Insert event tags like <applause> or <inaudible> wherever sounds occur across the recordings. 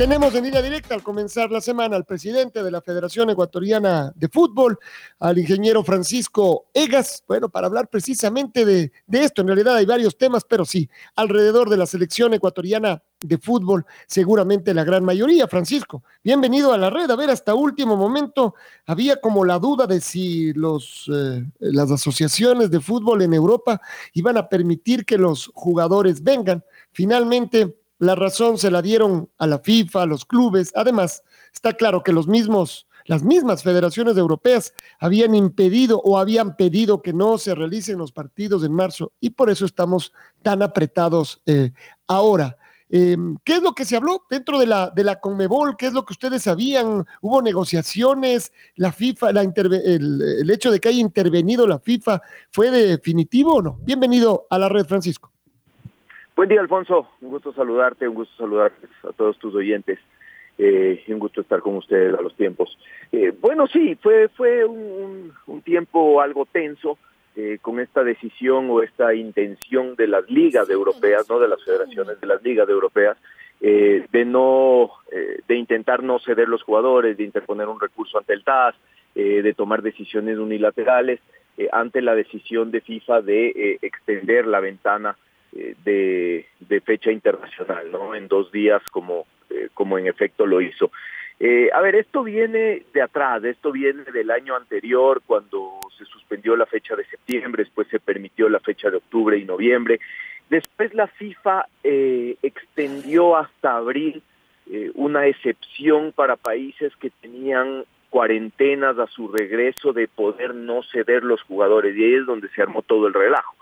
Tenemos en línea directa al comenzar la semana al presidente de la Federación Ecuatoriana de Fútbol, al ingeniero Francisco Egas, bueno, para hablar precisamente de, esto. En realidad hay varios temas, pero sí, alrededor de la selección ecuatoriana de fútbol, seguramente la gran mayoría. Francisco, bienvenido a la red. A ver, hasta último momento había como la duda de si los, eh, las asociaciones de fútbol en Europa iban a permitir que los jugadores vengan. Finalmente, la razón se la dieron a la FIFA, a los clubes. Además, está claro que los mismos, las mismas federaciones europeas habían impedido o habían pedido que no se realicen los partidos en marzo y por eso estamos tan apretados eh, ahora. Em, ¿Qué es lo que se habló dentro de la, de la Conmebol? ¿Qué es lo que ustedes sabían? ¿Hubo negociaciones? ¿La FIFA, la el, el hecho de que haya intervenido la FIFA, fue definitivo o no? Bienvenido a la red, Francisco. Buen día, Alfonso. Un gusto saludarte, un gusto saludar a todos tus oyentes. Eh, un gusto estar con ustedes a los tiempos. Eh, bueno, sí, fue, fue un, tiempo algo tenso eh, con esta decisión o esta intención de las ligas europeas, no de las federaciones, de las ligas europeas, de no, de intentar no ceder los jugadores, de interponer un recurso ante el TAS, de tomar decisiones unilaterales ante la decisión de FIFA de extender la ventana eh, de, fecha internacional, ¿no? En dos días como, eh, como en efecto lo hizo. Eh, a ver, esto viene de atrás, esto viene del año anterior, cuando se suspendió la fecha de septiembre, después se permitió la fecha de octubre y noviembre. Después la FIFA extendió hasta abril una excepción para países que tenían cuarentenas a su regreso de poder no ceder los jugadores, y ahí es donde se armó todo el relajo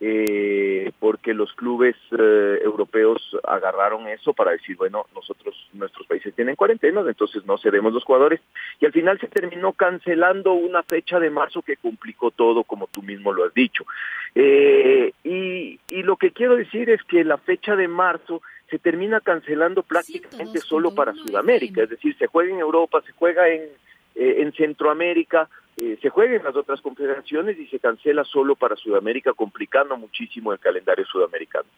eh, porque los clubes eh, europeos agarraron eso para decir, bueno, nosotros, nuestros países tienen cuarentenas, entonces no cedemos los jugadores, y al final se terminó cancelando una fecha de marzo que complicó todo, como tú mismo lo has dicho. Eh, y, y lo que quiero decir es que la fecha de marzo se termina cancelando prácticamente solo para Sudamérica, es decir, se juega en Europa, se juega en, eh, en Centroamérica, eh, se juega en las otras confederaciones y se cancela solo para Sudamérica, complicando muchísimo el calendario sudamericano.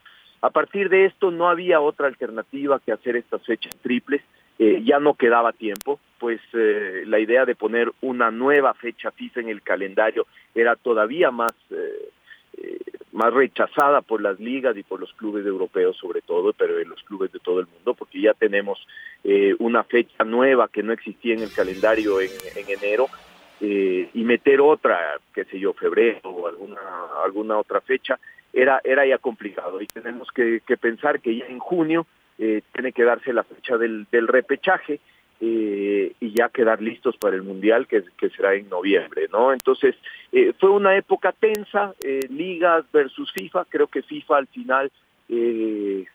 A partir de esto no había otra alternativa que hacer estas fechas triples, eh, ya no quedaba tiempo, pues eh, la idea de poner una nueva fecha FIFA en el calendario era todavía más, más rechazada por las ligas y por los clubes europeos sobre todo, pero en los clubes de todo el mundo, porque ya tenemos una fecha nueva que no existía en el calendario en enero eh, y meter otra, qué sé yo, febrero o alguna, alguna otra fecha, era, era ya complicado. Y tenemos que, pensar que ya en junio eh, tiene que darse la fecha del, repechaje eh, y ya quedar listos para el Mundial, que, que será en noviembre, ¿no? Entonces, fue una época tensa, ligas versus FIFA, creo que FIFA al final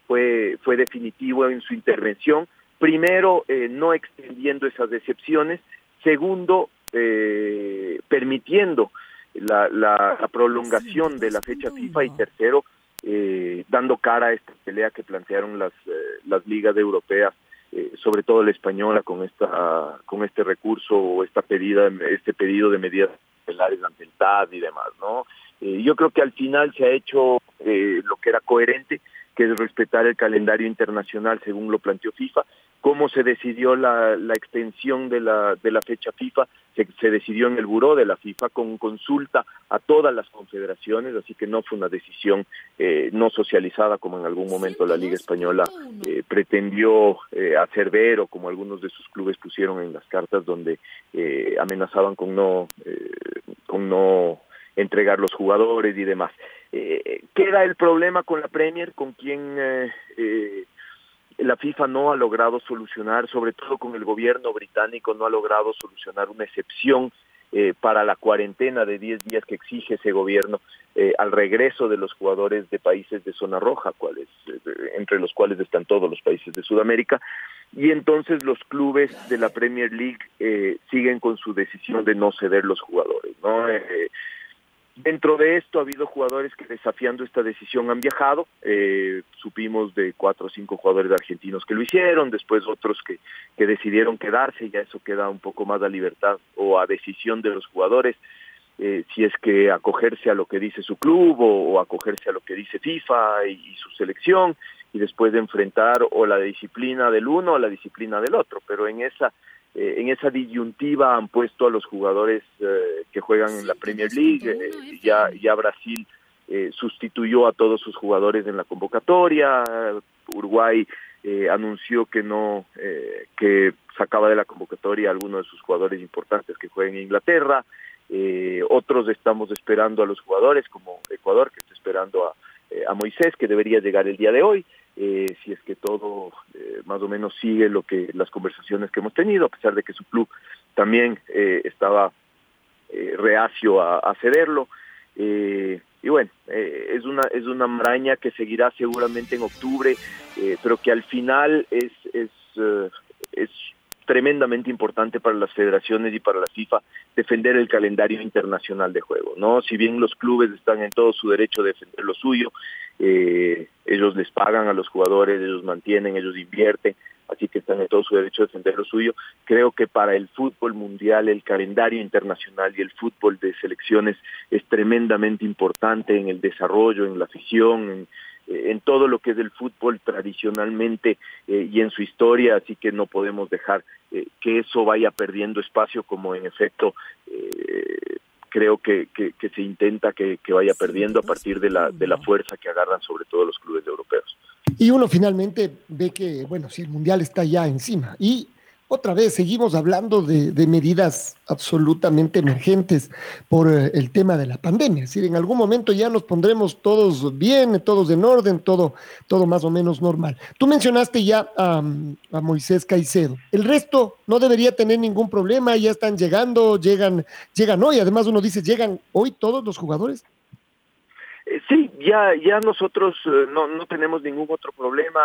fue, fue definitivo en su intervención, primero, no extendiendo esas decepciones, segundo, eh, permitiendo la, la, prolongación de la fecha FIFA y tercero, eh, dando cara a esta pelea que plantearon las, eh, las ligas europeas, eh, sobre todo la española, con esta con este recurso o esta pedida, este pedido de medidas cautelares ante el TAD y demás, ¿no? yo creo que al final se ha hecho lo que era coherente, que es respetar el calendario internacional según lo planteó FIFA. Cómo se decidió la, la extensión de la, de la fecha FIFA, se, decidió en el buró de la FIFA con consulta a todas las confederaciones, así que no fue una decisión eh, no socializada como en algún momento la Liga Española eh, pretendió eh, hacer ver o como algunos de sus clubes pusieron en las cartas donde eh, amenazaban con no, con no entregar los jugadores y demás. Queda el problema con la Premier, con quien la FIFA no ha logrado solucionar, sobre todo con el gobierno británico, no ha logrado solucionar una excepción eh, para la cuarentena de 10 días que exige ese gobierno eh, al regreso de los jugadores de países de zona roja, cuales, eh, entre los cuales están todos los países de Sudamérica, y entonces los clubes de la Premier League siguen con su decisión de no ceder los jugadores. ¿no? Dentro de esto ha habido jugadores que desafiando esta decisión han viajado. Eh, supimos de cuatro o cinco jugadores argentinos que lo hicieron, después otros que, que decidieron quedarse, ya eso queda un poco más a libertad o a decisión de los jugadores, eh, si es que acogerse a lo que dice su club o, acogerse a lo que dice FIFA y, su selección y después de enfrentar o la disciplina del uno o la disciplina del otro. Pero en esa eh, en esa disyuntiva han puesto a los jugadores eh, que juegan en la Premier League. Eh, ya, ya Brasil sustituyó a todos sus jugadores en la convocatoria. Uruguay anunció que no, que sacaba de la convocatoria a algunos de sus jugadores importantes que juegan en Inglaterra. otros estamos esperando a los jugadores, como Ecuador, que está esperando a, a Moisés, que debería llegar el día de hoy. Eh, si es que todo eh, más o menos sigue lo que las conversaciones que hemos tenido, a pesar de que su club también eh, estaba reacio a, cederlo. y bueno, es una es una maraña que seguirá seguramente en octubre, pero que al final es es tremendamente importante para las federaciones y para la FIFA defender el calendario internacional de juego, ¿no? Si bien los clubes están en todo su derecho de defender lo suyo, eh, ellos les pagan a los jugadores, ellos mantienen, ellos invierten, así que están en todo su derecho de defender lo suyo. Creo que para el fútbol mundial, el calendario internacional y el fútbol de selecciones es tremendamente importante en el desarrollo, en la afición, en, en todo lo que es el fútbol tradicionalmente eh, y en su historia, así que no podemos dejar eh, que eso vaya perdiendo espacio como en efecto creo que, que, se intenta que, que, vaya perdiendo a partir de la, de la fuerza que agarran sobre todo los clubes europeos. Y uno finalmente ve que, bueno, si el Mundial está ya encima y otra vez, seguimos hablando de, medidas absolutamente emergentes por eh, el tema de la pandemia. Es decir, en algún momento ya nos pondremos todos bien, todos en orden, todo, todo más o menos normal. Tú mencionaste ya a, a Moisés Caicedo. El resto no debería tener ningún problema, ya están llegando, llegan, llegan hoy. Además, uno dice, ¿llegan hoy todos los jugadores? Eh, sí, ya ya nosotros eh, no, no tenemos ningún otro problema.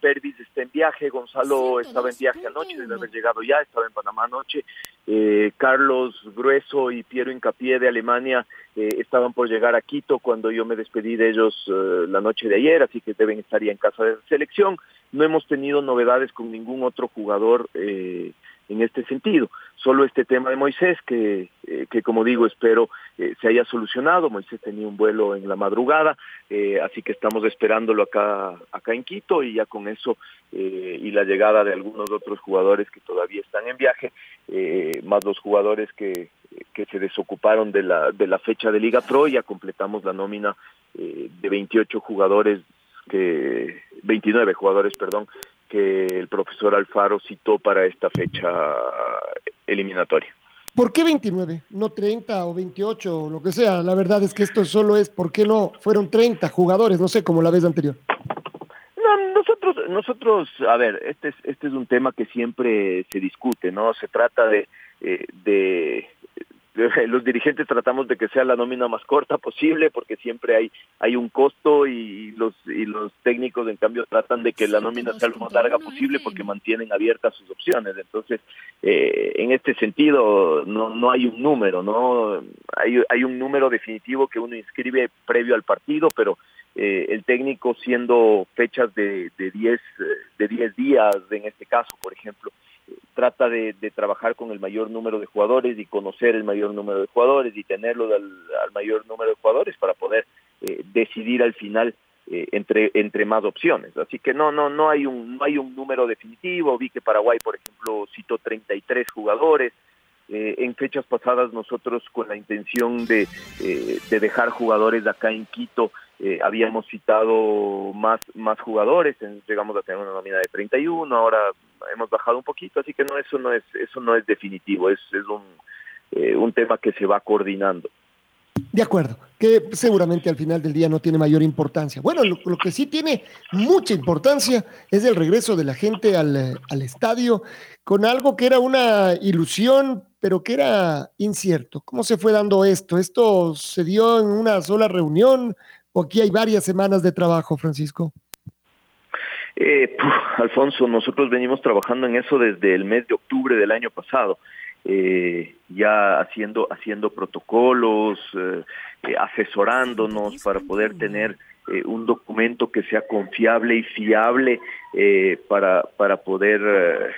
Pervis está en viaje, Gonzalo estaba en viaje anoche, debe haber llegado ya, estaba en Panamá anoche. Eh, Carlos Grueso y Piero Incapié de Alemania estaban por llegar a Quito cuando yo me despedí de ellos la noche de ayer, así que deben estar ya en casa de selección. No hemos tenido novedades con ningún otro jugador. Eh, en este sentido. Solo este tema de Moisés, que, eh, que como digo, espero eh, se haya solucionado. Moisés tenía un vuelo en la madrugada, eh, así que estamos esperándolo acá, acá en Quito y ya con eso y la llegada de algunos otros jugadores que todavía están en viaje, más los jugadores que, que se desocuparon de la, de la fecha de Liga Pro, ya completamos la nómina de 28 jugadores que 29 jugadores, perdón, que el profesor Alfaro citó para esta fecha eliminatoria. ¿Por qué 29? No 30 o 28 o lo que sea. La verdad es que esto solo es, ¿por qué no fueron 30 jugadores? No sé, como la vez anterior. No, nosotros, nosotros, a ver, este es, este es un tema que siempre se discute, ¿no? Se trata de, eh, de <laughs> los dirigentes tratamos de que sea la nómina más corta posible porque siempre hay hay un costo y los y los técnicos en cambio tratan de que la nómina sea lo más larga posible porque mantienen abiertas sus opciones. Entonces eh, en este sentido no no hay un número no hay hay un número definitivo que uno inscribe previo al partido pero eh, el técnico siendo fechas de de 10 de 10 días en este caso por ejemplo trata de, trabajar con el mayor número de jugadores y conocer el mayor número de jugadores y tenerlo al, mayor número de jugadores para poder eh, decidir al final eh, entre entre más opciones. Así que no no no hay un no hay un número definitivo. Vi que Paraguay por ejemplo citó 33 jugadores. Eh, en fechas pasadas nosotros con la intención de, de dejar jugadores acá en Quito habíamos citado más más jugadores llegamos a tener una nómina de 31 ahora hemos bajado un poquito, así que no eso no es eso no es definitivo, es, es un, eh, un tema que se va coordinando. De acuerdo, que seguramente al final del día no tiene mayor importancia. Bueno, lo, que sí tiene mucha importancia es el regreso de la gente al, al, estadio con algo que era una ilusión, pero que era incierto. ¿Cómo se fue dando esto? ¿Esto se dio en una sola reunión o aquí hay varias semanas de trabajo, Francisco? Eh, Alfonso, nosotros venimos trabajando en eso desde el mes de octubre del año pasado. Eh, ya haciendo haciendo protocolos, eh, eh, asesorándonos para poder tener un documento que sea confiable y fiable para para poder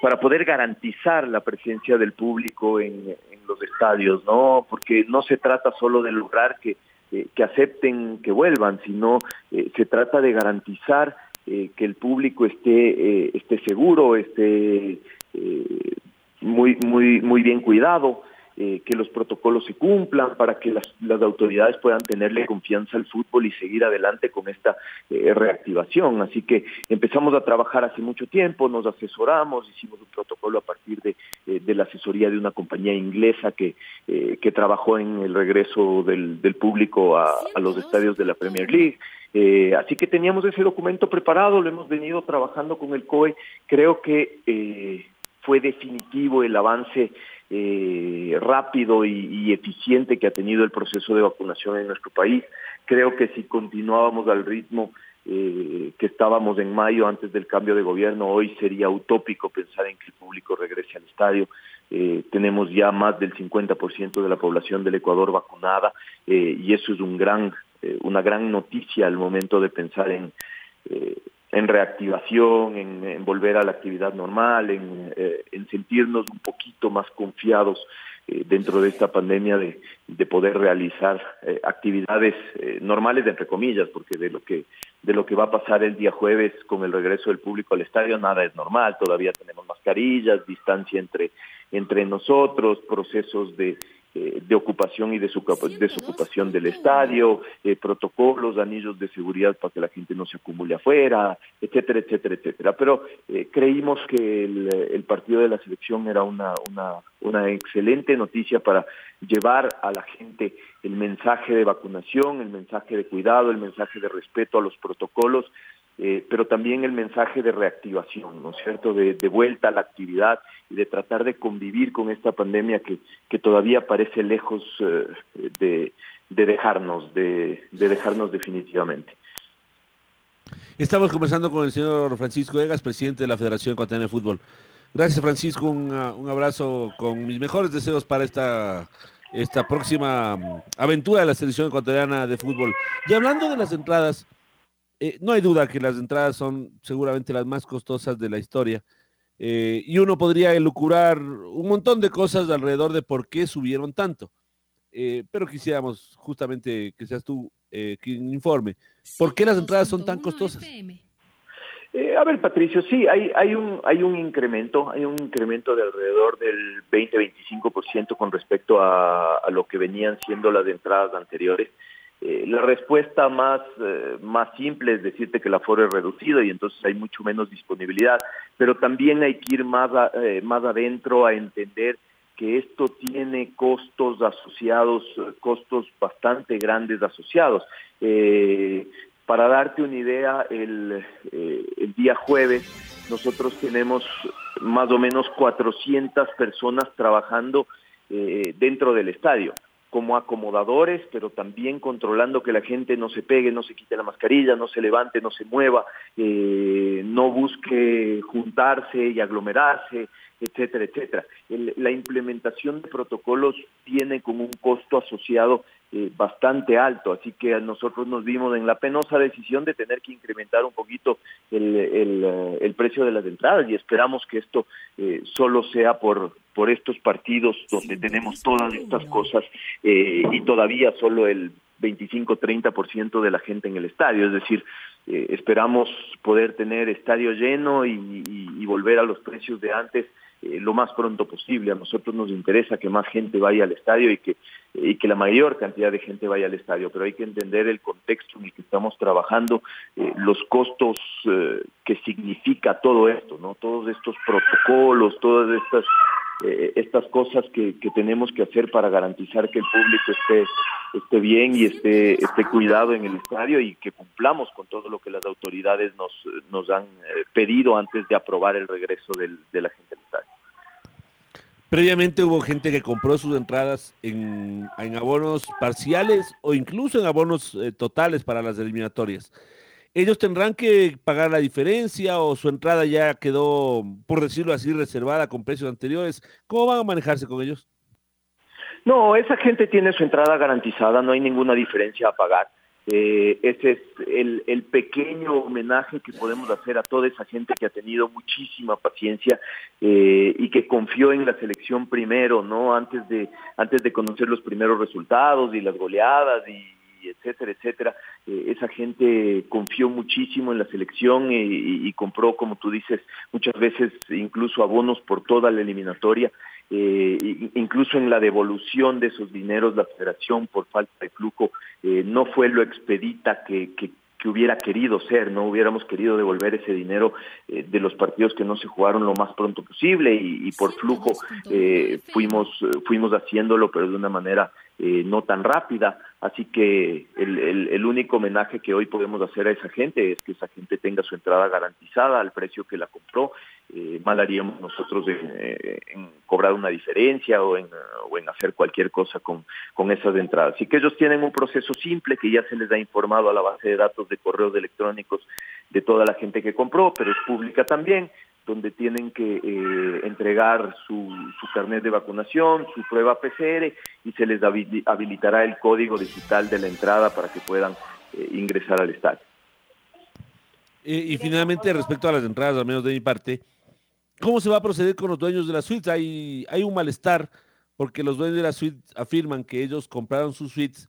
para poder garantizar la presencia del público en, los estadios, no, porque no se trata solo de lograr que que acepten que vuelvan, sino se trata de garantizar que el público esté esté seguro, esté muy, muy, muy bien cuidado, eh, que los protocolos se cumplan para que las, las, autoridades puedan tenerle confianza al fútbol y seguir adelante con esta eh, reactivación. Así que empezamos a trabajar hace mucho tiempo, nos asesoramos, hicimos un protocolo a partir de, eh, de la asesoría de una compañía inglesa que, que trabajó en el regreso del, del público a, a, los estadios de la Premier League. así que teníamos ese documento preparado, lo hemos venido trabajando con el COE. Creo que fue definitivo el avance eh, rápido y, eficiente que ha tenido el proceso de vacunación en nuestro país. Creo que si continuábamos al ritmo eh, que estábamos en mayo antes del cambio de gobierno, hoy sería utópico pensar en que el público regrese al estadio. Eh, tenemos ya más del 50% de la población del Ecuador vacunada y eso es un gran, una gran noticia al momento de pensar en en reactivación, en, volver a la actividad normal, en, eh, sentirnos un poquito más confiados eh, dentro de esta pandemia de, de poder realizar eh, actividades normales entre comillas, porque de lo que de lo que va a pasar el día jueves con el regreso del público al estadio nada es normal, todavía tenemos mascarillas, distancia entre entre nosotros, procesos de eh, de ocupación y de su desocupación del estadio, eh, protocolos, anillos de seguridad para que la gente no se acumule afuera, etcétera, etcétera, etcétera. Pero eh, creímos que el, partido de la selección era una, una, una excelente noticia para llevar a la gente el mensaje de vacunación, el mensaje de cuidado, el mensaje de respeto a los protocolos eh, pero también el mensaje de reactivación, ¿no es cierto?, de, vuelta a la actividad y de tratar de convivir con esta pandemia que, que todavía parece lejos eh, de, de, dejarnos, de, de dejarnos definitivamente. Estamos conversando con el señor Francisco Egas, presidente de la Federación Ecuatoriana de Fútbol. Gracias, Francisco. Un, un, abrazo con mis mejores deseos para esta, esta próxima mm, aventura de la selección ecuatoriana de fútbol. Y hablando de las entradas, eh, no hay duda que las entradas son seguramente las más costosas de la historia. Eh, y uno podría elucurar un montón de cosas alrededor de por qué subieron tanto. Eh, pero quisiéramos justamente que seas tú quien informe. ¿Por qué las entradas son tan costosas? a ver, Patricio, sí, hay, hay, un, hay un incremento, hay un incremento de alrededor del 20-25% con respecto a, a, lo que venían siendo las entradas anteriores. Eh, la respuesta más, eh, más simple es decirte que el aforo es reducido y entonces hay mucho menos disponibilidad, pero también hay que ir más, eh, más adentro a entender que esto tiene costos asociados, costos bastante grandes asociados. para darte una idea, el, el día jueves nosotros tenemos más o menos 400 personas trabajando dentro del estadio como acomodadores, pero también controlando que la gente no se pegue, no se quite la mascarilla, no se levante, no se mueva, eh, no busque juntarse y aglomerarse, etcétera, etcétera. la implementación de protocolos tiene como un costo asociado eh, bastante alto, así que nosotros nos vimos en la penosa decisión de tener que incrementar un poquito el, el, eh, el precio de las entradas y esperamos que esto eh, solo sea por, por estos partidos donde tenemos todas estas cosas eh, y todavía solo el 25-30% de la gente en el estadio, es decir, eh, esperamos poder tener estadio lleno y, y volver a los precios de antes eh, lo más pronto posible. A nosotros nos interesa que más gente vaya al estadio y que, y que la mayor cantidad de gente vaya al estadio, pero hay que entender el contexto en el que estamos trabajando, eh, los costos eh, que significa todo esto, ¿no? Todos estos protocolos, todas estas eh, estas cosas que, que, tenemos que hacer para garantizar que el público esté, esté bien y esté, esté cuidado en el estadio y que cumplamos con todo lo que las autoridades nos, nos han eh, pedido antes de aprobar el regreso del, de la gente al estadio. Previamente hubo gente que compró sus entradas en, en abonos parciales o incluso en abonos eh, totales para las eliminatorias. ¿Ellos tendrán que pagar la diferencia o su entrada ya quedó, por decirlo así, reservada con precios anteriores? ¿Cómo van a manejarse con ellos? No, esa gente tiene su entrada garantizada, no hay ninguna diferencia a pagar. Eh, ese es el, el, pequeño homenaje que podemos hacer a toda esa gente que ha tenido muchísima paciencia eh, y que confió en la selección primero, ¿no? Antes de, antes de conocer los primeros resultados y las goleadas y, etcétera, etcétera. Eh, esa gente confió muchísimo en la selección y, y, compró, como tú dices, muchas veces incluso abonos por toda la eliminatoria. Eh, incluso en la devolución de esos dineros, la federación, por falta de flujo, eh, no fue lo expedita que, que, que, hubiera querido ser, no hubiéramos querido devolver ese dinero eh, de los partidos que no se jugaron lo más pronto posible y, y por flujo eh, fuimos, fuimos haciéndolo, pero de una manera eh, no tan rápida. Así que el, único homenaje que hoy podemos hacer a esa gente es que esa gente tenga su entrada garantizada al precio que la compró. Eh, mal haríamos nosotros en, eh, en, cobrar una diferencia o en, o en hacer cualquier cosa con, con esas entradas. Así que ellos tienen un proceso simple que ya se les ha informado a la base de datos de correos electrónicos de toda la gente que compró, pero es pública también donde tienen que eh, entregar su, carnet de vacunación, su prueba PCR y se les habilitará el código digital de la entrada para que puedan eh, ingresar al estadio. Y, finalmente, respecto a las entradas, al menos de mi parte, ¿cómo se va a proceder con los dueños de las suites? Hay, hay un malestar porque los dueños de las suites afirman que ellos compraron sus suites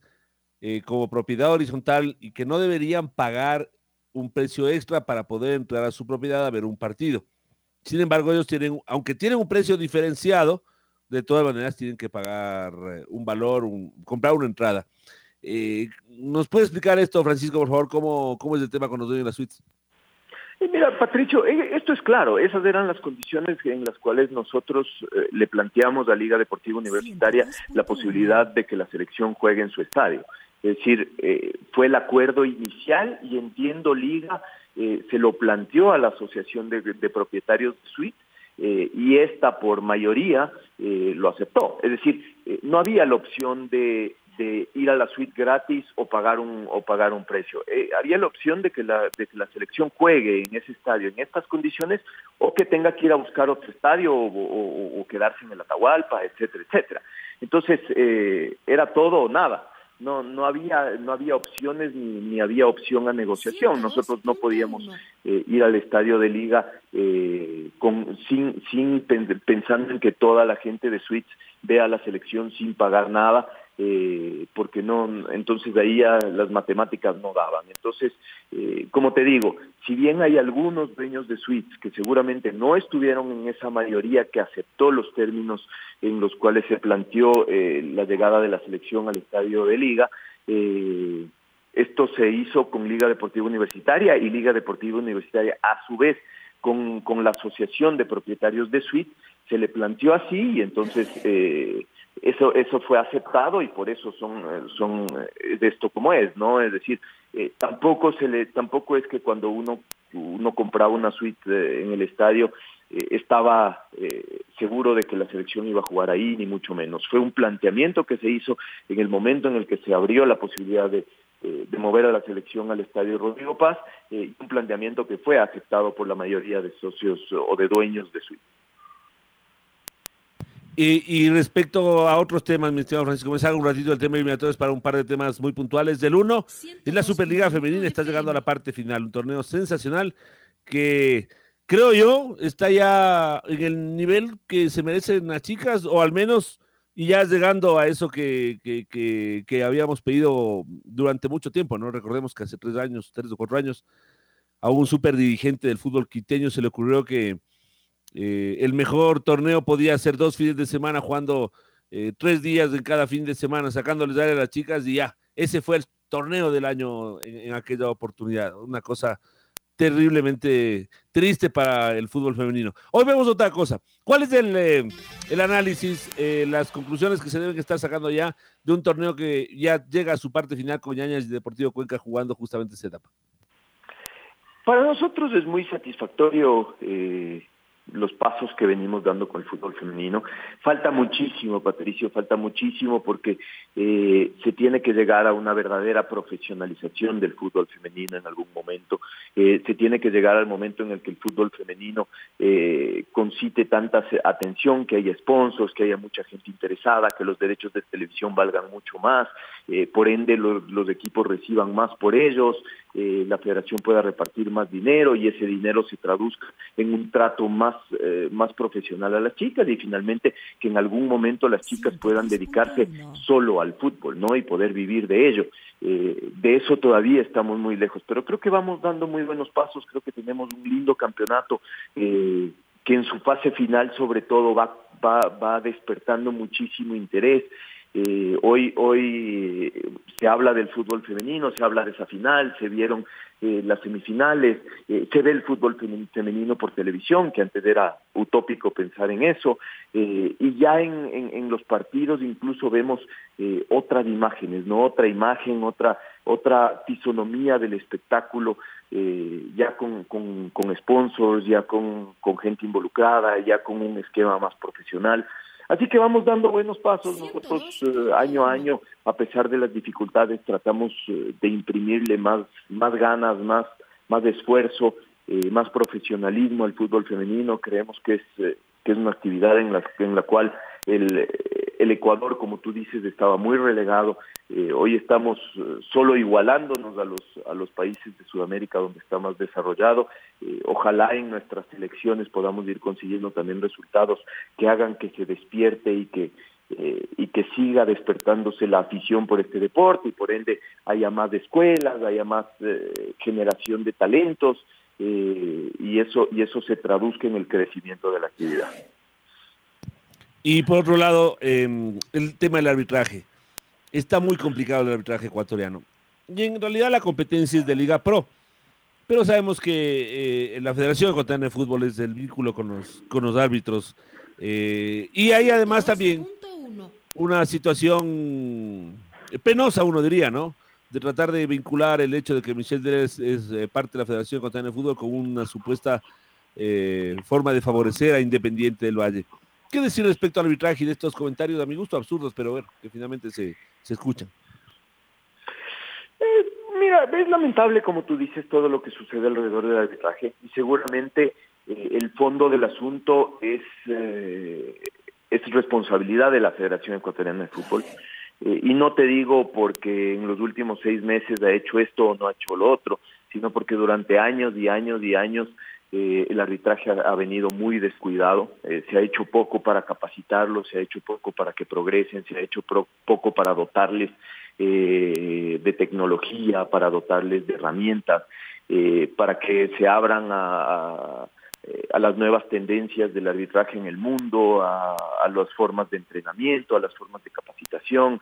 eh, como propiedad horizontal y que no deberían pagar un precio extra para poder entrar a su propiedad a ver un partido. Sin embargo, ellos tienen, aunque tienen un precio diferenciado, de todas maneras tienen que pagar eh, un valor, un, comprar una entrada. Eh, ¿Nos puede explicar esto, Francisco, por favor, cómo, cómo es el tema con los dueños de las suites? Y mira, Patricio, eh, esto es claro, esas eran las condiciones en las cuales nosotros eh, le planteamos a Liga Deportiva Universitaria la posibilidad de que la selección juegue en su estadio. Es decir, eh, fue el acuerdo inicial y entiendo Liga eh, se lo planteó a la Asociación de, Propietarios de Suite eh, y esta por mayoría eh, lo aceptó. Es decir, eh, no había la opción de, de, ir a la suite gratis o pagar un o pagar un precio. Eh, había la opción de que la de que la selección juegue en ese estadio en estas condiciones o que tenga que ir a buscar otro estadio o, o, o quedarse en el Atahualpa, etcétera, etcétera. Entonces eh, era todo o nada no no había no había opciones ni, ni había opción a negociación. Nosotros no podíamos eh, ir al estadio de liga eh, con sin sin pensando en que toda la gente de Switch vea la selección sin pagar nada eh, porque no, entonces ahí ya las matemáticas no daban. Entonces, eh, como te digo, si bien hay algunos dueños de suites que seguramente no estuvieron en esa mayoría que aceptó los términos en los cuales se planteó eh, la llegada de la selección al estadio de liga, eh, esto se hizo con Liga Deportiva Universitaria y Liga Deportiva Universitaria a su vez con, con la Asociación de Propietarios de Suite, se le planteó así y entonces eh, eso eso fue aceptado y por eso son son de esto como es no es decir eh, tampoco se le tampoco es que cuando uno uno compraba una suite eh, en el estadio eh, estaba eh, seguro de que la selección iba a jugar ahí ni mucho menos fue un planteamiento que se hizo en el momento en el que se abrió la posibilidad de de mover a la selección al estadio Rodrigo Paz, eh, un planteamiento que fue aceptado por la mayoría de socios o de dueños de suite. Y, y, respecto a otros temas, mi estimado Francisco, me salgo un ratito del tema eliminatorios para un par de temas muy puntuales. Del uno, es la Superliga Femenina, está llegando a la parte final, un torneo sensacional que creo yo está ya en el nivel que se merecen las chicas, o al menos, y ya llegando a eso que, que, que, que habíamos pedido durante mucho tiempo, ¿no? Recordemos que hace tres años, tres o cuatro años, a un super dirigente del fútbol quiteño se le ocurrió que eh, el mejor torneo podía ser dos fines de semana jugando eh, tres días en cada fin de semana, sacándoles aire a las chicas y ya, ese fue el torneo del año en, aquella oportunidad. Una cosa terriblemente triste para el fútbol femenino. Hoy vemos otra cosa. ¿Cuál es el, eh, el análisis, eh, las conclusiones que se deben estar sacando ya de un torneo que ya llega a su parte final con Ñañas y Deportivo Cuenca jugando justamente esa etapa? Para nosotros es muy satisfactorio eh, los pasos que venimos dando con el fútbol femenino. Falta muchísimo, Patricio, falta muchísimo porque eh, se tiene que llegar a una verdadera profesionalización del fútbol femenino en algún momento. Eh, se tiene que llegar al momento en el que el fútbol femenino eh, concite tanta atención, que haya sponsors, que haya mucha gente interesada, que los derechos de televisión valgan mucho más, eh, por ende los, los, equipos reciban más por ellos, eh, la federación pueda repartir más dinero y ese dinero se traduzca en un trato más, eh, más profesional a las chicas y finalmente que en algún momento las chicas puedan dedicarse solo al fútbol, ¿no? Y poder vivir de ello. Eh, de eso todavía estamos muy lejos, pero creo que vamos dando muy buenos pasos, creo que tenemos un lindo campeonato eh, que en su fase final sobre todo va, va, va despertando muchísimo interés. Eh, hoy, hoy se habla del fútbol femenino, se habla de esa final, se vieron eh, las semifinales, eh, se ve el fútbol femenino por televisión, que antes era utópico pensar en eso, eh, y ya en, en, los partidos incluso vemos eh, otras imágenes, no otra imagen, otra otra fisonomía del espectáculo, eh, ya con, con, sponsors, ya con gente involucrada, ya con un esquema más profesional. Así que vamos dando buenos pasos. Nosotros eh, año a año, a pesar de las dificultades, tratamos eh, de imprimirle más, más ganas, más, más esfuerzo, eh, más profesionalismo al fútbol femenino. Creemos que es, eh, que es una actividad en la, en la cual el, el Ecuador, como tú dices, estaba muy relegado. Eh, hoy estamos eh, solo igualándonos a los, a los países de Sudamérica donde está más desarrollado. Eh, ojalá en nuestras elecciones podamos ir consiguiendo también resultados que hagan que se despierte y que y que siga despertándose la afición por este deporte y por ende haya más escuelas, haya más generación de talentos y eso y eso se traduzca en el crecimiento de la actividad. Y por otro lado, eh, el tema del arbitraje. Está muy complicado el arbitraje ecuatoriano. Y en realidad la competencia es de Liga Pro. Pero sabemos que eh, la Federación Ecuatoriana de Fútbol es el vínculo con los, con los árbitros. Eh, y hay además también una situación penosa, uno diría, ¿no? De tratar de vincular el hecho de que Michel Dérez es, es parte de la Federación Ecuatoriana de Fútbol con una supuesta eh, forma de favorecer a Independiente del Valle. ¿Qué decir respecto al arbitraje y de estos comentarios, a mi gusto, absurdos, pero bueno, que finalmente se, se escuchan? Eh, mira, es lamentable, como tú dices, todo lo que sucede alrededor del arbitraje y seguramente eh, el fondo del asunto es, eh, es responsabilidad de la Federación Ecuatoriana de Fútbol. Eh, y no te digo porque en los últimos seis meses ha hecho esto o no ha hecho lo otro, sino porque durante años y años y años eh, el arbitraje ha, venido muy descuidado, eh, se ha hecho poco para capacitarlos, se ha hecho poco para que progresen, se ha hecho poco para dotarles eh, de tecnología, para dotarles de herramientas, para que se abran a, a, las nuevas tendencias del arbitraje en el mundo, a las formas de entrenamiento, a las formas de capacitación,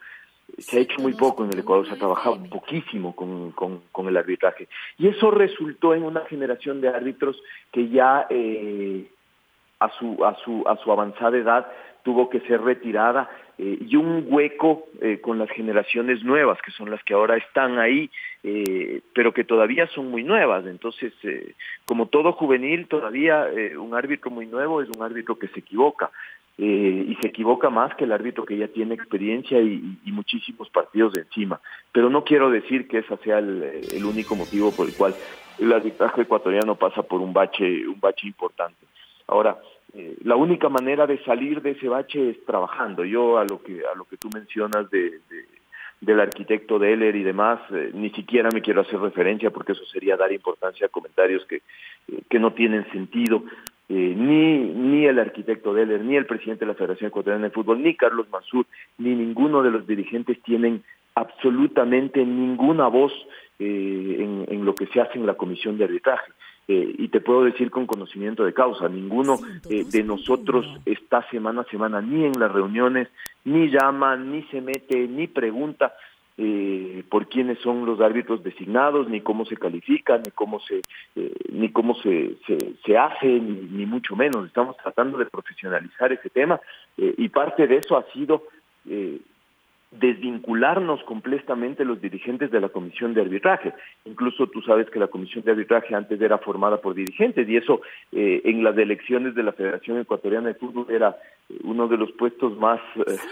se ha hecho muy poco en el Ecuador, se ha trabajado poquísimo con, con, el arbitraje. Y eso resultó en una generación de árbitros que ya eh, a, su, a, su, a su avanzada edad tuvo que ser retirada eh, y un hueco eh, con las generaciones nuevas, que son las que ahora están ahí, eh, pero que todavía son muy nuevas. Entonces, eh, como todo juvenil, todavía un árbitro muy nuevo es un árbitro que se equivoca. Y se equivoca más que el árbitro que ya tiene experiencia y, y, muchísimos partidos de encima. Pero no quiero decir que ese sea el, el único motivo por el cual el arbitraje ecuatoriano pasa por un bache, un bache importante. Ahora, eh, la única manera de salir de ese bache es trabajando. Yo a lo que a lo que tú mencionas de, de del arquitecto Deller y demás, eh, ni siquiera me quiero hacer referencia porque eso sería dar importancia a comentarios que, eh, que no tienen sentido. Eh, ni, ni el arquitecto Deller, ni el presidente de la Federación Ecuatoriana de Fútbol, ni Carlos Mansur, ni ninguno de los dirigentes tienen absolutamente ninguna voz en, en, lo que se hace en la comisión de arbitraje. Eh, y te puedo decir con conocimiento de causa, ninguno eh, de nosotros está semana a semana ni en las reuniones, ni llama, ni se mete, ni pregunta. eh, por quiénes son los árbitros designados, ni cómo se califican, ni cómo se, eh, ni cómo se, se, hace, ni, mucho menos. Estamos tratando de profesionalizar ese tema eh, y parte de eso ha sido desvincularnos completamente los dirigentes de la comisión de arbitraje. Incluso tú sabes que la comisión de arbitraje antes era formada por dirigentes y eso en las elecciones de la Federación Ecuatoriana de Fútbol era uno de los puestos más,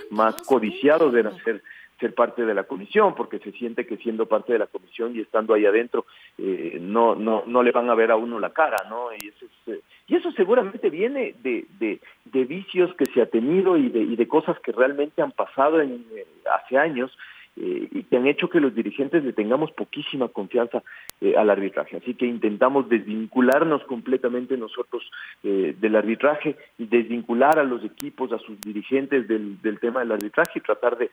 más codiciados de ser ser parte de la comisión, porque se siente que siendo parte de la comisión y estando ahí adentro, eh, no, no, no le van a ver a uno la cara, ¿no? Y eso, eh, y eso seguramente viene de, de, de, vicios que se ha tenido y de, y de cosas que realmente han pasado en, eh, hace años eh, y que han hecho que los dirigentes le tengamos poquísima confianza eh, al arbitraje. Así que intentamos desvincularnos completamente nosotros eh, del arbitraje y desvincular a los equipos, a sus dirigentes del, del tema del arbitraje y tratar de,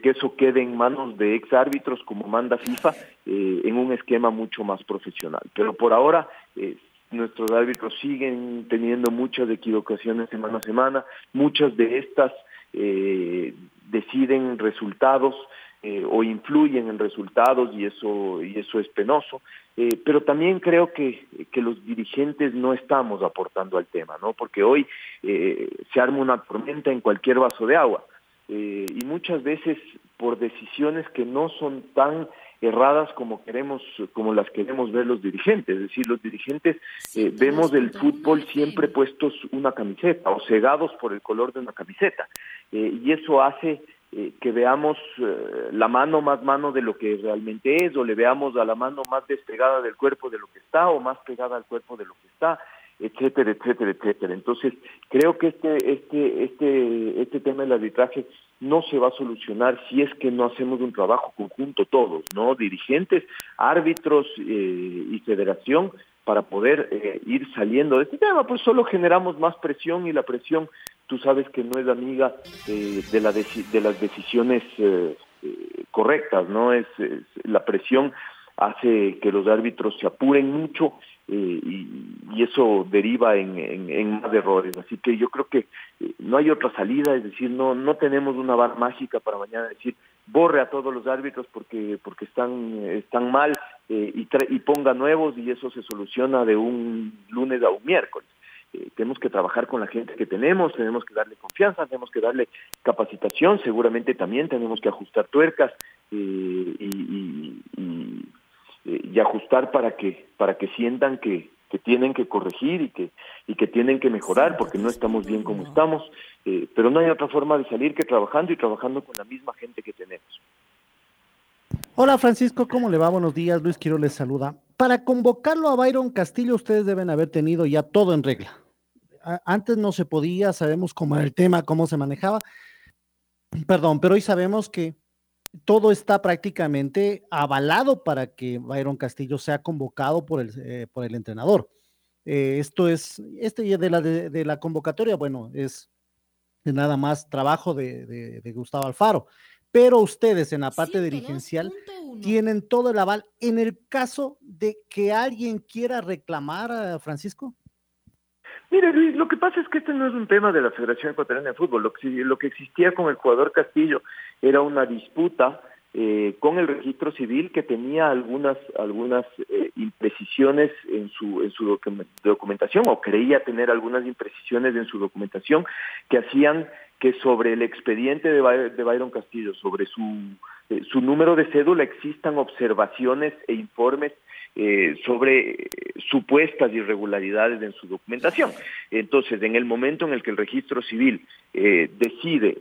que eso quede en manos de ex árbitros como manda FIFA en un esquema mucho más profesional. Pero por ahora nuestros árbitros siguen teniendo muchas equivocaciones semana a semana, muchas de estas deciden resultados eh, o influyen en resultados y eso y eso es penoso. Eh, pero también creo que, que los dirigentes no estamos aportando al tema no porque hoy eh, se arma una tormenta en cualquier vaso de agua y muchas veces por decisiones que no son tan erradas como queremos como las queremos ver los dirigentes. Es decir los dirigentes vemos del fútbol siempre puestos una camiseta o cegados por el color de una camiseta y eso hace eh, que veamos eh, la mano más mano de lo que realmente es o le veamos a la mano más despegada del cuerpo de lo que está o más pegada al cuerpo de lo que está etcétera etcétera etcétera. Entonces creo que este este este este tema del arbitraje no se va a solucionar si es que no hacemos un trabajo conjunto todos no dirigentes árbitros eh, y federación para poder ir saliendo de este tema pues solo generamos más presión y la presión tú sabes que no es amiga eh, de, la de las decisiones eh, eh, correctas, ¿no? Es, la presión hace que los árbitros se apuren mucho y, eso deriva en, más errores. Así que yo creo que no hay otra salida, es decir, no no tenemos una barra mágica para mañana decir borre a todos los árbitros porque porque están están mal y, y ponga nuevos y eso se soluciona de un lunes a un miércoles. Eh, tenemos que trabajar con la gente que tenemos, tenemos que darle confianza, tenemos que darle capacitación, seguramente también tenemos que ajustar tuercas eh, y, eh, y, ajustar para que para que sientan que, que tienen que corregir y que y que tienen que mejorar porque no estamos bien como estamos, pero no hay otra forma de salir que trabajando y trabajando con la misma gente que tenemos. Hola Francisco, ¿cómo le va? Buenos días, Luis Quiero les saluda para convocarlo a Byron Castillo, ustedes deben haber tenido ya todo en regla. Antes no se podía, sabemos cómo era el tema, cómo se manejaba. Perdón, pero hoy sabemos que todo está prácticamente avalado para que Byron Castillo sea convocado por el, eh, por el entrenador. Eh, esto es, este de la, de, la convocatoria, bueno, es, nada más trabajo de, de Gustavo Alfaro pero ustedes en la parte dirigencial tienen todo el aval en el caso de que alguien quiera reclamar a Francisco. Mire, Luis, lo que pasa es que este no es un tema de la Federación Ecuatoriana de Fútbol. Lo que, lo que existía con el jugador Castillo era una disputa eh, con el registro civil que tenía algunas algunas eh, imprecisiones en su en su documentación o creía tener algunas imprecisiones en su documentación que hacían que sobre el expediente de, de Byron Castillo, sobre su, eh, su número de cédula, existan observaciones e informes eh, sobre eh, supuestas irregularidades en su documentación. Entonces, en el momento en el que el registro civil decide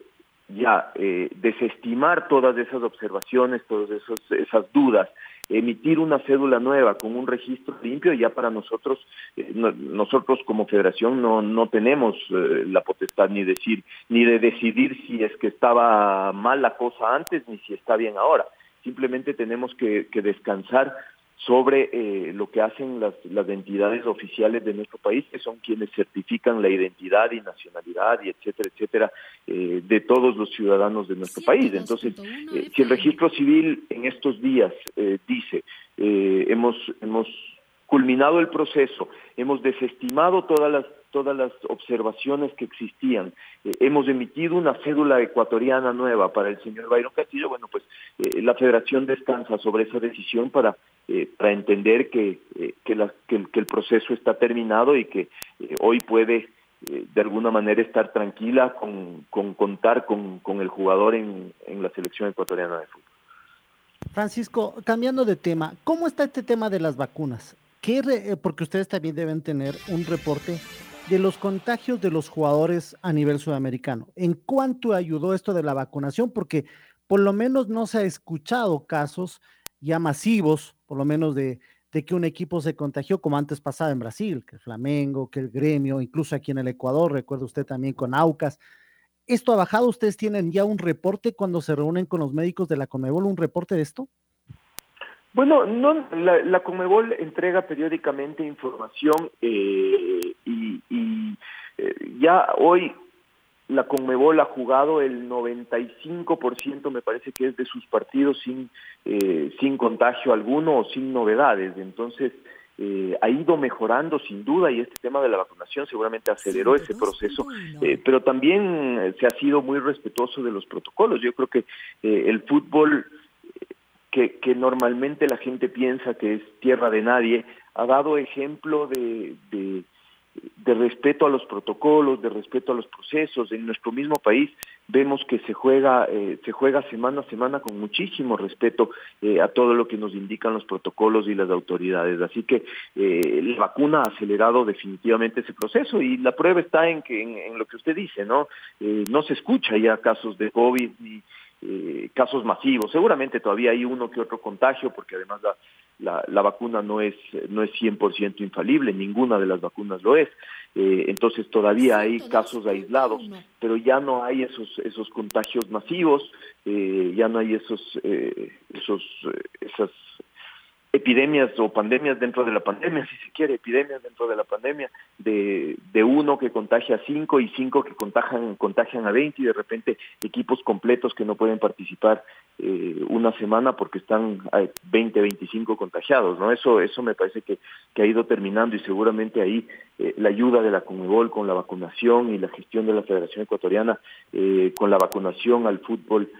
ya desestimar todas esas observaciones, todas esas dudas emitir una cédula nueva con un registro limpio ya para nosotros eh, nosotros como federación no no tenemos eh, la potestad ni decir ni de decidir si es que estaba mal la cosa antes ni si está bien ahora. Simplemente tenemos que, que descansar sobre eh, lo que hacen las, las entidades oficiales de nuestro país, que son quienes certifican la identidad y nacionalidad y etcétera, etcétera, eh, de todos los ciudadanos de nuestro país. Entonces, eh, si el registro civil en estos días dice, hemos, hemos culminado el proceso, hemos desestimado todas las todas las observaciones que existían. Eh, hemos emitido una cédula ecuatoriana nueva para el señor Byron Castillo. Bueno, pues eh, la federación descansa sobre esa decisión para, para entender que, que, el, proceso está terminado y que hoy puede de alguna manera estar tranquila con, con contar con, con el jugador en, en la selección ecuatoriana de fútbol. Francisco, cambiando de tema, ¿cómo está este tema de las vacunas? Eh, porque ustedes también deben tener un reporte de los contagios de los jugadores a nivel sudamericano. ¿En cuánto ayudó esto de la vacunación? Porque por lo menos no se ha escuchado casos ya masivos, por lo menos de, de que un equipo se contagió, como antes pasaba en Brasil, que el Flamengo, que el Gremio, incluso aquí en el Ecuador, recuerda usted también con Aucas. ¿Esto ha bajado? ¿Ustedes tienen ya un reporte cuando se reúnen con los médicos de la Conmebol, un reporte de esto? Bueno, no, la, la Comebol entrega periódicamente información eh, y, eh, ya hoy la Conmebol ha jugado el 95% me parece que es de sus partidos sin, eh, sin contagio alguno o sin novedades. Entonces, ha ido mejorando sin duda y este tema de la vacunación seguramente aceleró ese proceso, pero también se ha sido muy respetuoso de los protocolos. Yo creo que el fútbol que, normalmente la gente piensa que es tierra de nadie, ha dado ejemplo de, de, respeto a los protocolos, de respeto a los procesos. En nuestro mismo país vemos que se juega, eh, se juega semana a semana con muchísimo respeto eh, a todo lo que nos indican los protocolos y las autoridades. Así que eh, la vacuna ha acelerado definitivamente ese proceso y la prueba está en que en, lo que usted dice, ¿no? no se escucha ya casos de COVID ni eh, casos masivos. Seguramente todavía hay uno que otro contagio, porque además la, la, vacuna no es, no es 100% infalible, ninguna de las vacunas lo es. Eh, entonces todavía hay casos aislados, pero ya no hay esos, esos contagios masivos, eh, ya no hay esos, esos, esas epidemias o pandemias dentro de la pandemia, si se quiere, epidemias dentro de la pandemia, de, de uno que contagia a cinco y cinco que contagian, contagian a veinte y de repente equipos completos que no pueden participar eh, una semana porque están 20, 25 contagiados, ¿no? Eso, eso me parece que, que ha ido terminando y seguramente ahí eh, la ayuda de la Conmebol con la vacunación y la gestión de la Federación Ecuatoriana eh, con la vacunación al fútbol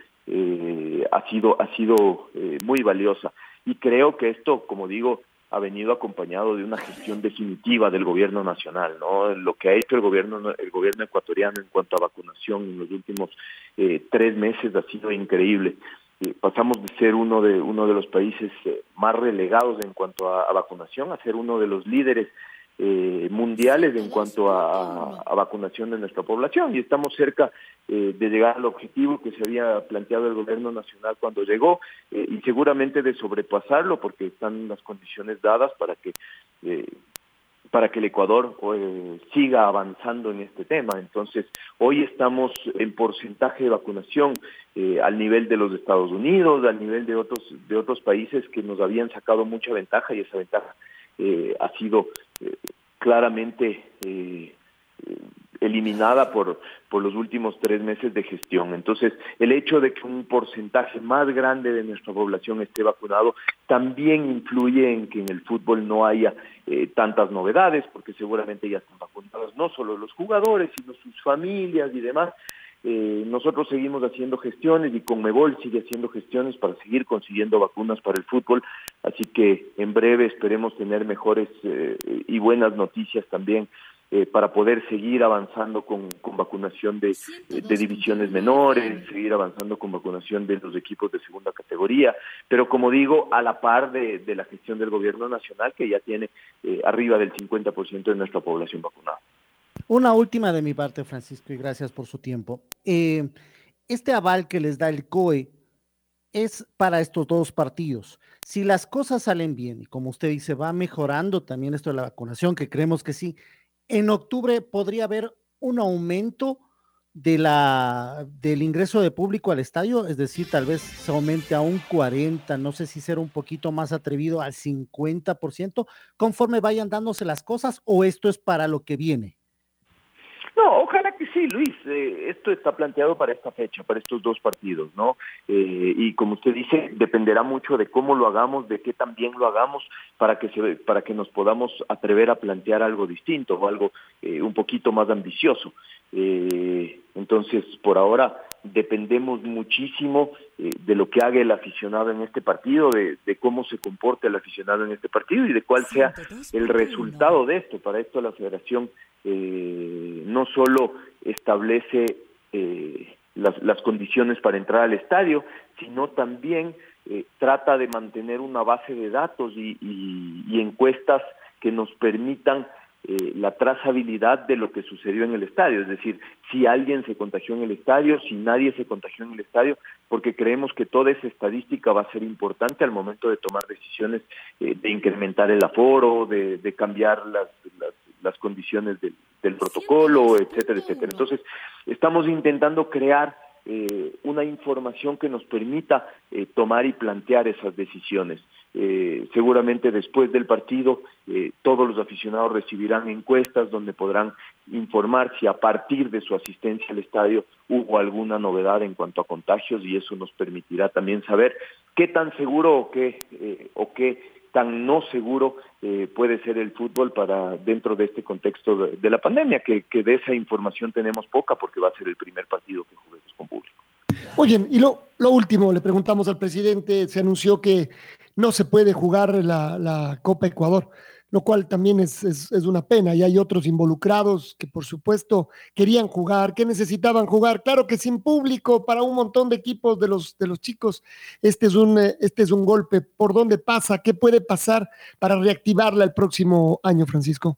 ha sido, ha sido muy valiosa y creo que esto, como digo, ha venido acompañado de una gestión definitiva del gobierno nacional, ¿no? Lo que ha hecho el gobierno, el gobierno ecuatoriano en cuanto a vacunación en los últimos eh, tres meses ha sido increíble. Eh, pasamos de ser uno de uno de los países eh, más relegados en cuanto a, vacunación a ser uno de los líderes eh, mundiales en cuanto a, vacunación de nuestra población y estamos cerca eh, de llegar al objetivo que se había planteado el gobierno nacional cuando llegó eh, y seguramente de sobrepasarlo porque están las condiciones dadas para que para que el Ecuador siga avanzando en este tema. Entonces, hoy estamos en porcentaje de vacunación al nivel de los Estados Unidos, al nivel de otros de otros países que nos habían sacado mucha ventaja y esa ventaja ha sido claramente eh, eliminada por, por los últimos tres meses de gestión. Entonces, el hecho de que un porcentaje más grande de nuestra población esté vacunado también influye en que en el fútbol no haya eh, tantas novedades, porque seguramente ya están vacunados no solo los jugadores, sino sus familias y demás. Eh, nosotros seguimos haciendo gestiones y Conmebol sigue haciendo gestiones para seguir consiguiendo vacunas para el fútbol, así que en breve esperemos tener mejores eh, y buenas noticias también eh, para poder seguir avanzando con, vacunación de, divisiones menores, seguir avanzando con vacunación de los equipos de segunda categoría, pero como digo, a la par de, de la gestión del gobierno nacional que ya tiene arriba del 50% de nuestra población vacunada. Una última de mi parte, Francisco, y gracias por su tiempo. Eh, este aval que les da el COE es para estos dos partidos. Si las cosas salen bien y como usted dice, va mejorando también esto de la vacunación, que creemos que sí, en octubre podría haber un aumento de la, del ingreso de público al estadio, es decir, tal vez se aumente a un 40, no sé si ser un poquito más atrevido al 50%, conforme vayan dándose las cosas, o esto es para lo que viene. Sí, Luis, eh, esto está planteado para esta fecha, para estos dos partidos, ¿no? Eh, y como usted dice, dependerá mucho de cómo lo hagamos, de qué también lo hagamos, para que se, para que nos podamos atrever a plantear algo distinto o algo eh, un poquito más ambicioso. Entonces, por ahora dependemos muchísimo de lo que haga el aficionado en este partido, de, de cómo se comporte el aficionado en este partido y de cuál sea el resultado de esto. Para esto la Federación eh, no solo establece eh, las, las, condiciones para entrar al estadio, sino también eh, trata de mantener una base de datos y, y, y encuestas que nos permitan eh, la trazabilidad de lo que sucedió en el estadio, es decir, si alguien se contagió en el estadio, si nadie se contagió en el estadio, porque creemos que toda esa estadística va a ser importante al momento de tomar decisiones eh, de incrementar el aforo, de, de cambiar las, las, las condiciones del, del protocolo, etcétera, etcétera. Entonces, estamos intentando crear eh, una información que nos permita eh, tomar y plantear esas decisiones. Eh, seguramente después del partido eh, todos los aficionados recibirán encuestas donde podrán informar si a partir de su asistencia al estadio hubo alguna novedad en cuanto a contagios y eso nos permitirá también saber qué tan seguro o qué, eh, o qué tan no seguro eh, puede ser el fútbol para dentro de este contexto de, la pandemia, que, que, de esa información tenemos poca porque va a ser el primer partido que juguemos con público. Oye, y lo, lo último, le preguntamos al presidente, se anunció que no se puede jugar la, la Copa Ecuador, lo cual también es, es, es, una pena. Y hay otros involucrados que, por supuesto, querían jugar, que necesitaban jugar. Claro que sin público para un montón de equipos de los, de los chicos, este es, un, este es un golpe. ¿Por dónde pasa? ¿Qué puede pasar para reactivarla el próximo año, Francisco?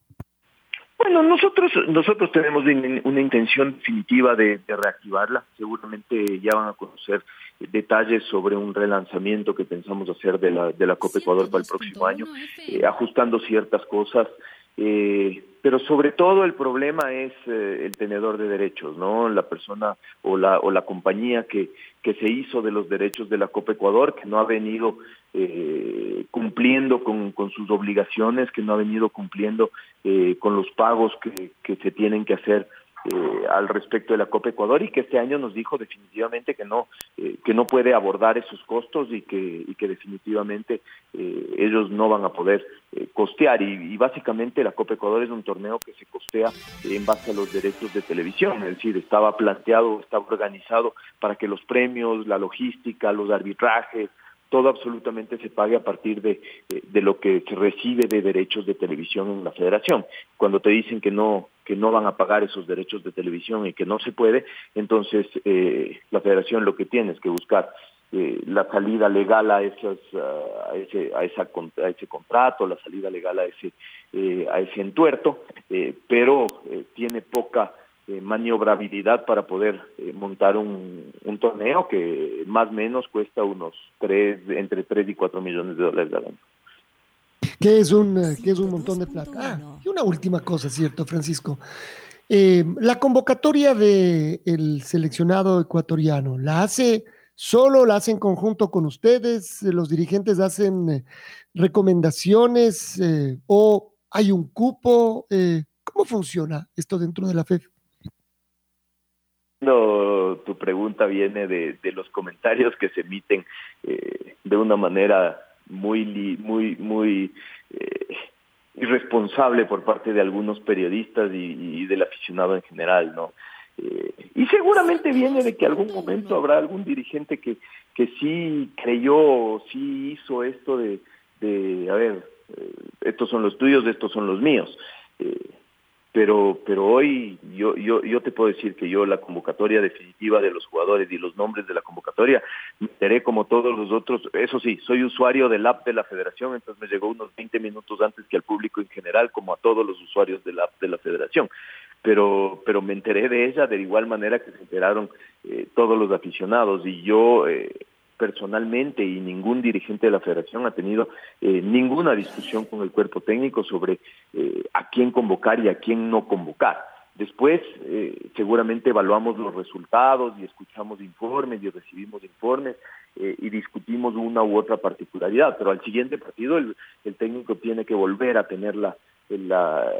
Bueno, nosotros nosotros tenemos una intención definitiva de, de, reactivarla. Seguramente ya van a conocer detalles sobre un relanzamiento que pensamos hacer de la de la Copa Ecuador para el próximo año, eh, ajustando ciertas cosas. Eh, pero sobre todo el problema es eh, el tenedor de derechos, ¿no? La persona o la o la compañía que que se hizo de los derechos de la Copa Ecuador, que no ha venido cumpliendo con, con, sus obligaciones, que no ha venido cumpliendo eh, con los pagos que, que se tienen que hacer eh, al respecto de la Copa Ecuador y que este año nos dijo definitivamente que no eh, que no puede abordar esos costos y que y que definitivamente eh, ellos no van a poder eh, costear y, básicamente la Copa Ecuador es un torneo que se costea en base a los derechos de televisión es decir estaba planteado estaba organizado para que los premios la logística los arbitrajes todo absolutamente se pague a partir de, de, lo que se recibe de derechos de televisión en la federación. Cuando te dicen que no que no van a pagar esos derechos de televisión y que no se puede, entonces eh, la federación lo que tiene es que buscar eh, la salida legal a, esas, a, ese, a, ese contrato, la salida legal a ese, eh, a ese entuerto, eh, pero eh, tiene poca maniobrabilidad para poder montar un, un, torneo que más o menos cuesta unos tres, entre 3 y 4 millones de dólares al año. Que es un, que es un montón de plata. Ah, y una última cosa, ¿cierto, Francisco? Eh, la convocatoria del de seleccionado ecuatoriano, ¿la hace solo, la hace en conjunto con ustedes? ¿Los dirigentes hacen eh, recomendaciones eh, o hay un cupo? ¿Cómo funciona esto dentro de la FEF? No, tu pregunta viene de, de, los comentarios que se emiten eh, de una manera muy, muy, muy eh, irresponsable por parte de algunos periodistas y, del aficionado en general, ¿no? Eh, y seguramente viene de que algún momento habrá algún dirigente que, que sí creyó, sí hizo esto de, de a ver, eh, estos son los tuyos, estos son los míos. Eh, pero pero hoy yo yo yo te puedo decir que yo la convocatoria definitiva de los jugadores y los nombres de la convocatoria me enteré como todos los otros eso sí soy usuario del app de la Federación entonces me llegó unos 20 minutos antes que al público en general como a todos los usuarios del app de la Federación. Pero pero me enteré de ella de igual manera que se enteraron eh, todos los aficionados y yo eh, personalmente y ningún dirigente de la federación ha tenido eh, ninguna discusión con el cuerpo técnico sobre eh, a quién convocar y a quién no convocar. Después eh, seguramente evaluamos los resultados y escuchamos informes y recibimos informes eh, y discutimos una u otra particularidad, pero al siguiente partido el, el técnico tiene que volver a tener la, la,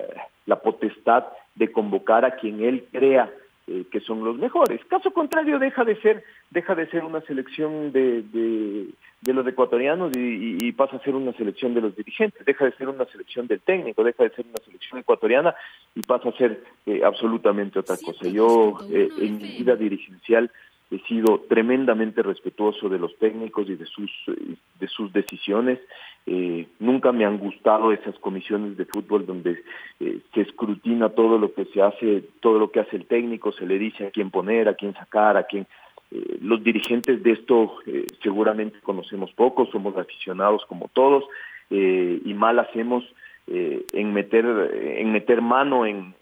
la potestad de convocar a quien él crea eh, que son los mejores. Caso contrario, deja de ser, deja de ser una selección de, de, los ecuatorianos y, pasa a ser una selección de los dirigentes, deja de ser una selección del técnico, deja de ser una selección ecuatoriana y pasa a ser eh, absolutamente otra cosa. Yo en mi vida dirigencial he sido tremendamente respetuoso de los técnicos y de sus de sus decisiones. Eh, nunca me han gustado esas comisiones de fútbol donde eh, se escrutina todo lo que se hace todo lo que hace el técnico se le dice a quién poner a quién sacar a quién eh, los dirigentes de esto seguramente conocemos poco somos aficionados como todos y mal hacemos en meter en meter mano en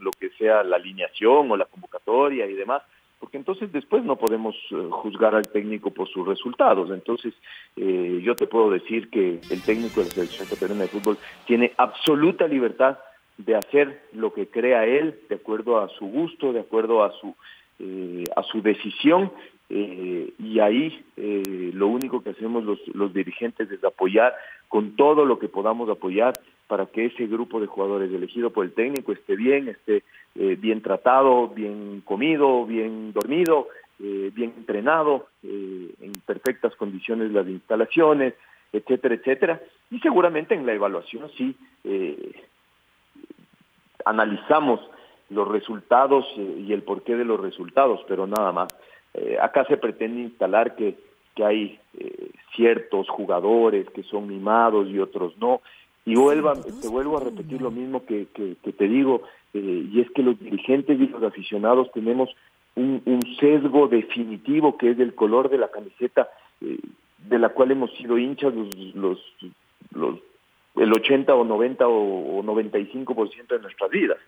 lo que sea la alineación o la convocatoria y demás porque entonces después no podemos eh, juzgar al técnico por sus resultados. Entonces, eh, yo te puedo decir que el técnico de la selección ecuatoriana de fútbol tiene absoluta libertad de hacer lo que crea él, de acuerdo a su gusto, de acuerdo a su eh, a su decisión. y ahí lo único que hacemos los, los dirigentes es apoyar con todo lo que podamos apoyar para que ese grupo de jugadores elegido por el técnico esté bien, esté eh, bien tratado, bien comido, bien dormido, eh, bien entrenado, eh, en perfectas condiciones las instalaciones, etcétera, etcétera. Y seguramente en la evaluación sí analizamos los resultados y el porqué de los resultados, pero nada más. acá se pretende instalar que, que hay ciertos jugadores que son mimados y otros no. Y vuelva, te vuelvo a repetir lo mismo que, que, te digo, eh, y es que los dirigentes y los aficionados tenemos un, un, sesgo definitivo que es el color de la camiseta eh, de la cual hemos sido hinchas los, los, los el 80 o 90 o, 95% de nuestras vidas.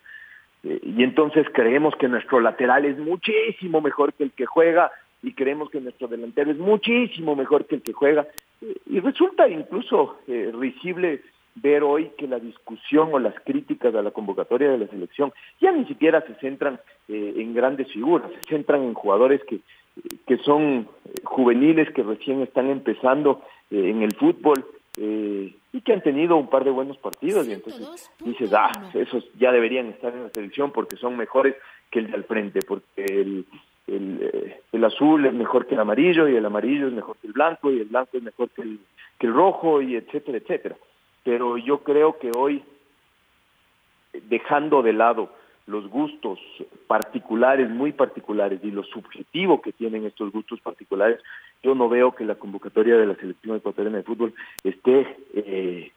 Eh, y entonces creemos que nuestro lateral es muchísimo mejor que el que juega y creemos que nuestro delantero es muchísimo mejor que el que juega. y resulta incluso risible ver hoy que la discusión o las críticas a la convocatoria de la selección ya ni siquiera se centran eh, en grandes figuras, se centran en jugadores que, que son juveniles, que recién están empezando eh, en el fútbol eh, y que han tenido un par de buenos partidos y entonces dices, ah, esos ya deberían estar en la selección porque son mejores que el de al frente, porque el, el, el, azul es mejor que el amarillo y el amarillo es mejor que el blanco y el blanco es mejor que el, que el rojo y etcétera, etcétera pero yo creo que hoy, dejando de lado los gustos particulares, muy particulares, y lo subjetivo que tienen estos gustos particulares, yo no veo que la convocatoria de la selección ecuatoriana de fútbol esté eh,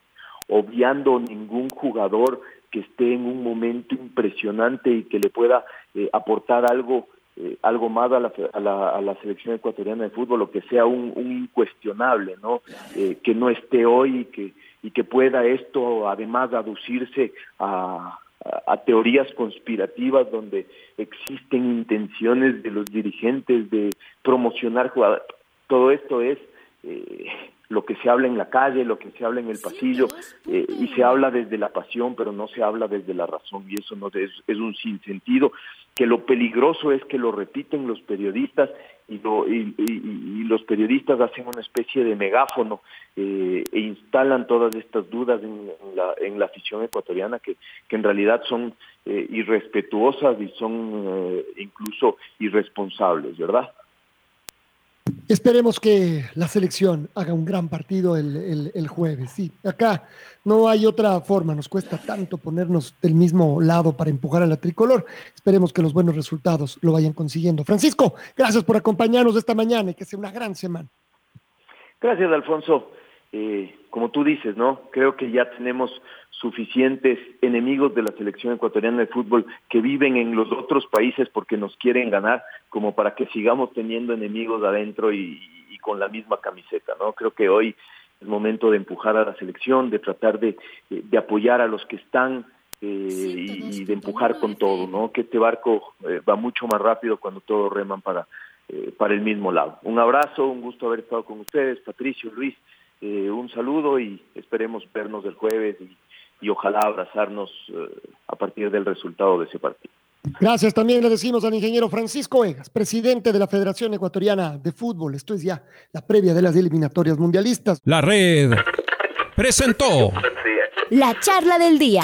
obviando ningún jugador que esté en un momento impresionante y que le pueda eh, aportar algo eh, algo más a la, a, la, a la, selección ecuatoriana de fútbol o que sea un, un incuestionable, ¿no? que no esté hoy y que y que pueda esto además aducirse a, a, teorías conspirativas donde existen intenciones de los dirigentes de promocionar jugadores. Todo esto es eh, lo que se habla en la calle, lo que se habla en el pasillo, eh, y se habla desde la pasión, pero no se habla desde la razón, y eso no es, es un sinsentido, que lo peligroso es que lo repiten los periodistas y, y, los periodistas hacen una especie de megáfono eh, e instalan todas estas dudas en, la, en la afición ecuatoriana que, que en realidad son eh, irrespetuosas y son eh, incluso irresponsables, ¿verdad? Esperemos que la selección haga un gran partido el, el, jueves. Sí, acá no hay otra forma, nos cuesta tanto ponernos del mismo lado para empujar a la tricolor. Esperemos que los buenos resultados lo vayan consiguiendo. Francisco, gracias por acompañarnos esta mañana y que sea una gran semana. Gracias, Alfonso. Eh, como tú dices, ¿no? Creo que ya tenemos suficientes enemigos de la selección ecuatoriana de fútbol que viven en los otros países porque nos quieren ganar, como para que sigamos teniendo enemigos adentro y, con la misma camiseta, ¿no? Creo que hoy es momento de empujar a la selección, de tratar de, de apoyar a los que están eh, y, de empujar con todo, ¿no? Que este barco eh, va mucho más rápido cuando todos reman para, eh, para el mismo lado. Un abrazo, un gusto haber estado con ustedes, Patricio, Luis, un saludo y esperemos vernos el jueves y y ojalá abrazarnos eh, a partir del resultado de ese partido. Gracias. También le decimos al ingeniero Francisco Egas, presidente de la Federación Ecuatoriana de Fútbol. Esto es ya la previa de las eliminatorias mundialistas. La red presentó la charla del día.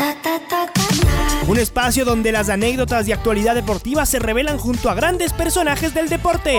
un espacio donde las anécdotas de actualidad deportiva se revelan junto a grandes personajes del deporte.